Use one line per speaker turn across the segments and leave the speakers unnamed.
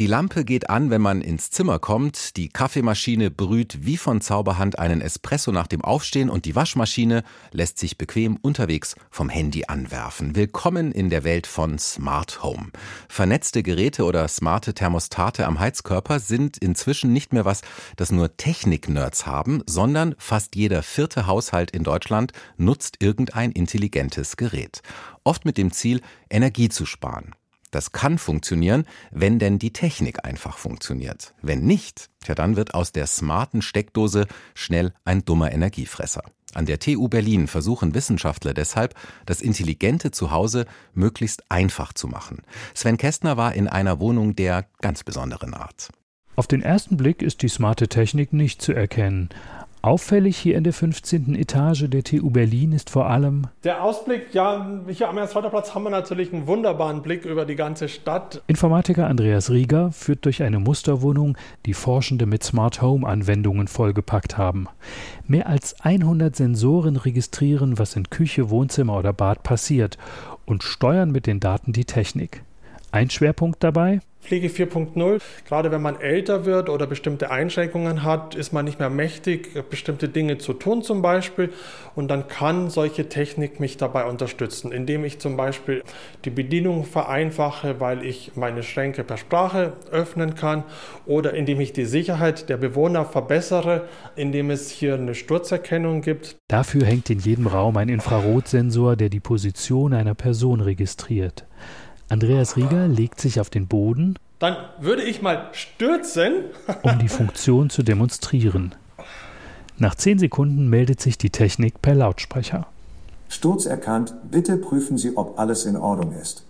die Lampe geht an, wenn man ins Zimmer kommt, die Kaffeemaschine brüht wie von Zauberhand einen Espresso nach dem Aufstehen und die Waschmaschine lässt sich bequem unterwegs vom Handy anwerfen. Willkommen in der Welt von Smart Home. Vernetzte Geräte oder smarte Thermostate am Heizkörper sind inzwischen nicht mehr was, das nur Technik-Nerds haben, sondern fast jeder vierte Haushalt in Deutschland nutzt irgendein intelligentes Gerät. Oft mit dem Ziel, Energie zu sparen. Das kann funktionieren, wenn denn die Technik einfach funktioniert. Wenn nicht, ja dann wird aus der smarten Steckdose schnell ein dummer Energiefresser. An der TU Berlin versuchen Wissenschaftler deshalb, das intelligente Zuhause möglichst einfach zu machen. Sven Kästner war in einer Wohnung der ganz besonderen Art.
Auf den ersten Blick ist die smarte Technik nicht zu erkennen. Auffällig hier in der 15. Etage der TU Berlin ist vor allem
der Ausblick. Ja, hier am Ernst-Reuter-Platz haben wir natürlich einen wunderbaren Blick über die ganze Stadt.
Informatiker Andreas Rieger führt durch eine Musterwohnung, die Forschende mit Smart Home Anwendungen vollgepackt haben. Mehr als 100 Sensoren registrieren, was in Küche, Wohnzimmer oder Bad passiert und steuern mit den Daten die Technik. Ein Schwerpunkt dabei?
Pflege 4.0. Gerade wenn man älter wird oder bestimmte Einschränkungen hat, ist man nicht mehr mächtig, bestimmte Dinge zu tun zum Beispiel. Und dann kann solche Technik mich dabei unterstützen, indem ich zum Beispiel die Bedienung vereinfache, weil ich meine Schränke per Sprache öffnen kann oder indem ich die Sicherheit der Bewohner verbessere, indem es hier eine Sturzerkennung gibt.
Dafür hängt in jedem Raum ein Infrarotsensor, der die Position einer Person registriert. Andreas Rieger legt sich auf den Boden.
Dann würde ich mal stürzen.
um die Funktion zu demonstrieren. Nach zehn Sekunden meldet sich die Technik per Lautsprecher.
Sturz erkannt, bitte prüfen Sie, ob alles in Ordnung ist.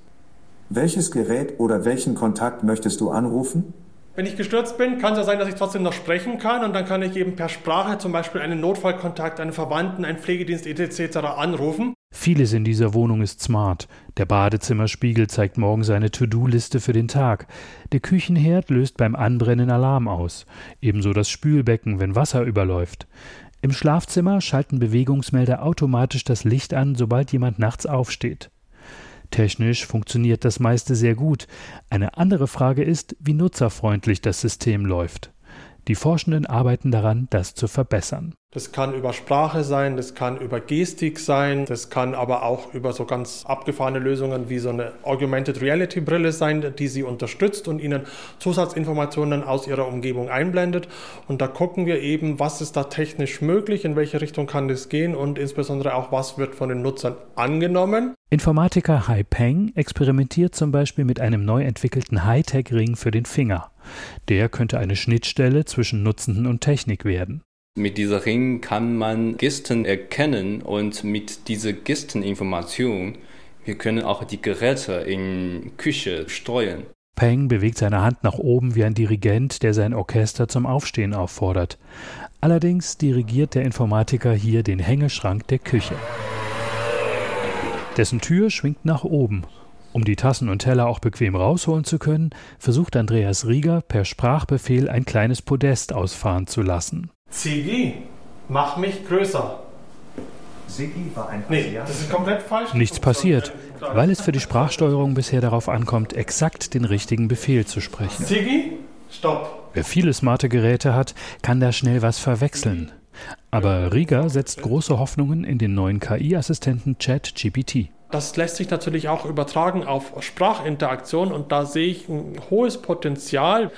Welches Gerät oder welchen Kontakt möchtest du anrufen?
Wenn ich gestürzt bin, kann es ja sein, dass ich trotzdem noch sprechen kann und dann kann ich eben per Sprache zum Beispiel einen Notfallkontakt, einen Verwandten, einen Pflegedienst etc. anrufen.
Vieles in dieser Wohnung ist smart. Der Badezimmerspiegel zeigt morgen seine To-Do-Liste für den Tag. Der Küchenherd löst beim Anbrennen Alarm aus. Ebenso das Spülbecken, wenn Wasser überläuft. Im Schlafzimmer schalten Bewegungsmelder automatisch das Licht an, sobald jemand nachts aufsteht. Technisch funktioniert das meiste sehr gut. Eine andere Frage ist, wie nutzerfreundlich das System läuft. Die Forschenden arbeiten daran, das zu verbessern.
Das kann über Sprache sein, das kann über Gestik sein, das kann aber auch über so ganz abgefahrene Lösungen wie so eine Augmented Reality Brille sein, die Sie unterstützt und Ihnen Zusatzinformationen aus Ihrer Umgebung einblendet. Und da gucken wir eben, was ist da technisch möglich, in welche Richtung kann das gehen und insbesondere auch, was wird von den Nutzern angenommen.
Informatiker Hai Peng experimentiert zum Beispiel mit einem neu entwickelten Hightech-Ring für den Finger. Der könnte eine Schnittstelle zwischen Nutzenden und Technik werden.
Mit dieser Ring kann man Gisten erkennen und mit dieser Gisteninformation wir können auch die Geräte in Küche steuern.
Peng bewegt seine Hand nach oben wie ein Dirigent, der sein Orchester zum Aufstehen auffordert. Allerdings dirigiert der Informatiker hier den Hängeschrank der Küche. Dessen Tür schwingt nach oben. Um die Tassen und Teller auch bequem rausholen zu können, versucht Andreas Rieger per Sprachbefehl ein kleines Podest ausfahren zu lassen.
Ziggy, mach mich größer.
Siggi war ein Nee, das ist komplett falsch. Nichts passiert, weil es für die Sprachsteuerung bisher darauf ankommt, exakt den richtigen Befehl zu sprechen.
Ziggy, stopp.
Wer viele smarte Geräte hat, kann da schnell was verwechseln. Aber Rieger setzt große Hoffnungen in den neuen KI-Assistenten ChatGPT.
Das lässt sich natürlich auch übertragen auf Sprachinteraktion und da sehe ich ein hohes Potenzial,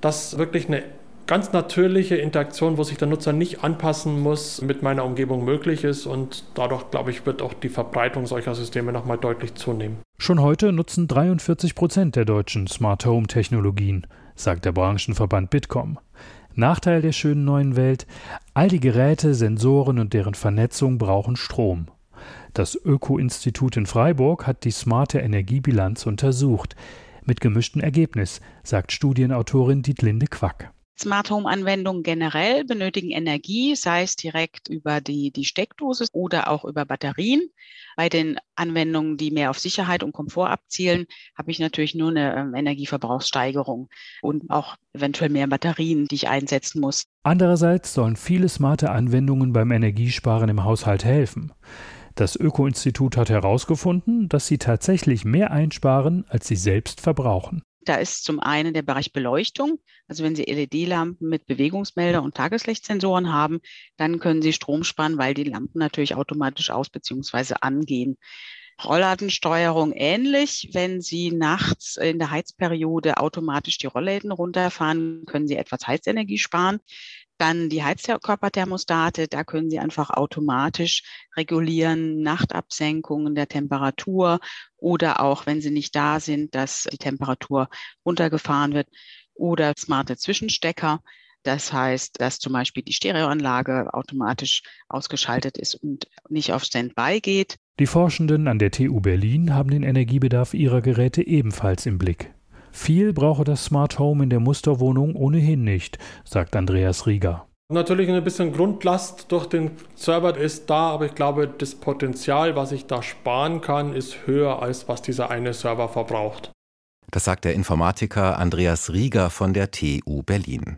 dass wirklich eine ganz natürliche Interaktion, wo sich der Nutzer nicht anpassen muss, mit meiner Umgebung möglich ist und dadurch, glaube ich, wird auch die Verbreitung solcher Systeme nochmal deutlich zunehmen.
Schon heute nutzen 43 Prozent der Deutschen Smart Home Technologien, sagt der Branchenverband Bitkom. Nachteil der schönen neuen Welt, all die Geräte, Sensoren und deren Vernetzung brauchen Strom. Das Öko-Institut in Freiburg hat die smarte Energiebilanz untersucht. Mit gemischtem Ergebnis, sagt Studienautorin Dietlinde Quack.
Smart Home Anwendungen generell benötigen Energie, sei es direkt über die, die Steckdose oder auch über Batterien. Bei den Anwendungen, die mehr auf Sicherheit und Komfort abzielen, habe ich natürlich nur eine ähm, Energieverbrauchssteigerung und auch eventuell mehr Batterien, die ich einsetzen muss.
Andererseits sollen viele smarte Anwendungen beim Energiesparen im Haushalt helfen. Das Öko-Institut hat herausgefunden, dass sie tatsächlich mehr einsparen, als sie selbst verbrauchen.
Da ist zum einen der Bereich Beleuchtung. Also wenn Sie LED-Lampen mit Bewegungsmelder und Tageslichtsensoren haben, dann können Sie Strom sparen, weil die Lampen natürlich automatisch aus bzw. angehen. Rollladensteuerung ähnlich. Wenn Sie nachts in der Heizperiode automatisch die Rollläden runterfahren, können Sie etwas Heizenergie sparen. Dann die Heizkörperthermostate, da können Sie einfach automatisch regulieren, Nachtabsenkungen der Temperatur oder auch, wenn sie nicht da sind, dass die Temperatur runtergefahren wird oder smarte Zwischenstecker. Das heißt, dass zum Beispiel die Stereoanlage automatisch ausgeschaltet ist und nicht auf Standby geht.
Die Forschenden an der TU Berlin haben den Energiebedarf ihrer Geräte ebenfalls im Blick. Viel brauche das Smart Home in der Musterwohnung ohnehin nicht, sagt Andreas Rieger.
Natürlich ein bisschen Grundlast durch den Server ist da, aber ich glaube, das Potenzial, was ich da sparen kann, ist höher als was dieser eine Server verbraucht.
Das sagt der Informatiker Andreas Rieger von der TU Berlin.